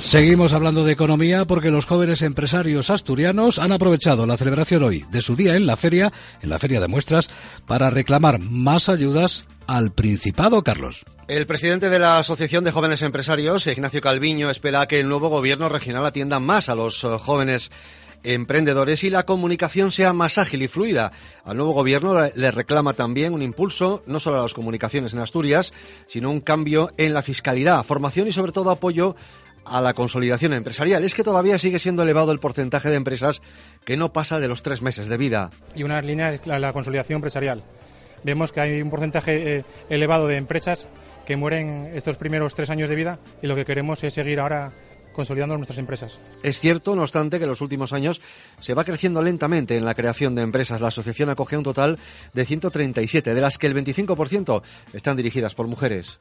Seguimos hablando de economía porque los jóvenes empresarios asturianos han aprovechado la celebración hoy de su día en la feria, en la feria de muestras, para reclamar más ayudas al Principado, Carlos. El presidente de la Asociación de Jóvenes Empresarios, Ignacio Calviño, espera que el nuevo gobierno regional atienda más a los eh, jóvenes emprendedores y la comunicación sea más ágil y fluida. Al nuevo gobierno le reclama también un impulso, no solo a las comunicaciones en Asturias, sino un cambio en la fiscalidad, formación y sobre todo apoyo a la consolidación empresarial. Es que todavía sigue siendo elevado el porcentaje de empresas que no pasa de los tres meses de vida. Y una línea es la, consolidación empresarial. Vemos que hay un porcentaje eh, elevado de empresas que mueren estos primeros tres años de vida y lo que queremos es seguir ahora consolidando nuestras empresas. Es cierto, no obstante, que en los últimos años se va creciendo lentamente en la creación de empresas. La asociación acoge un total de 137, de las que el 25% están dirigidas por mujeres.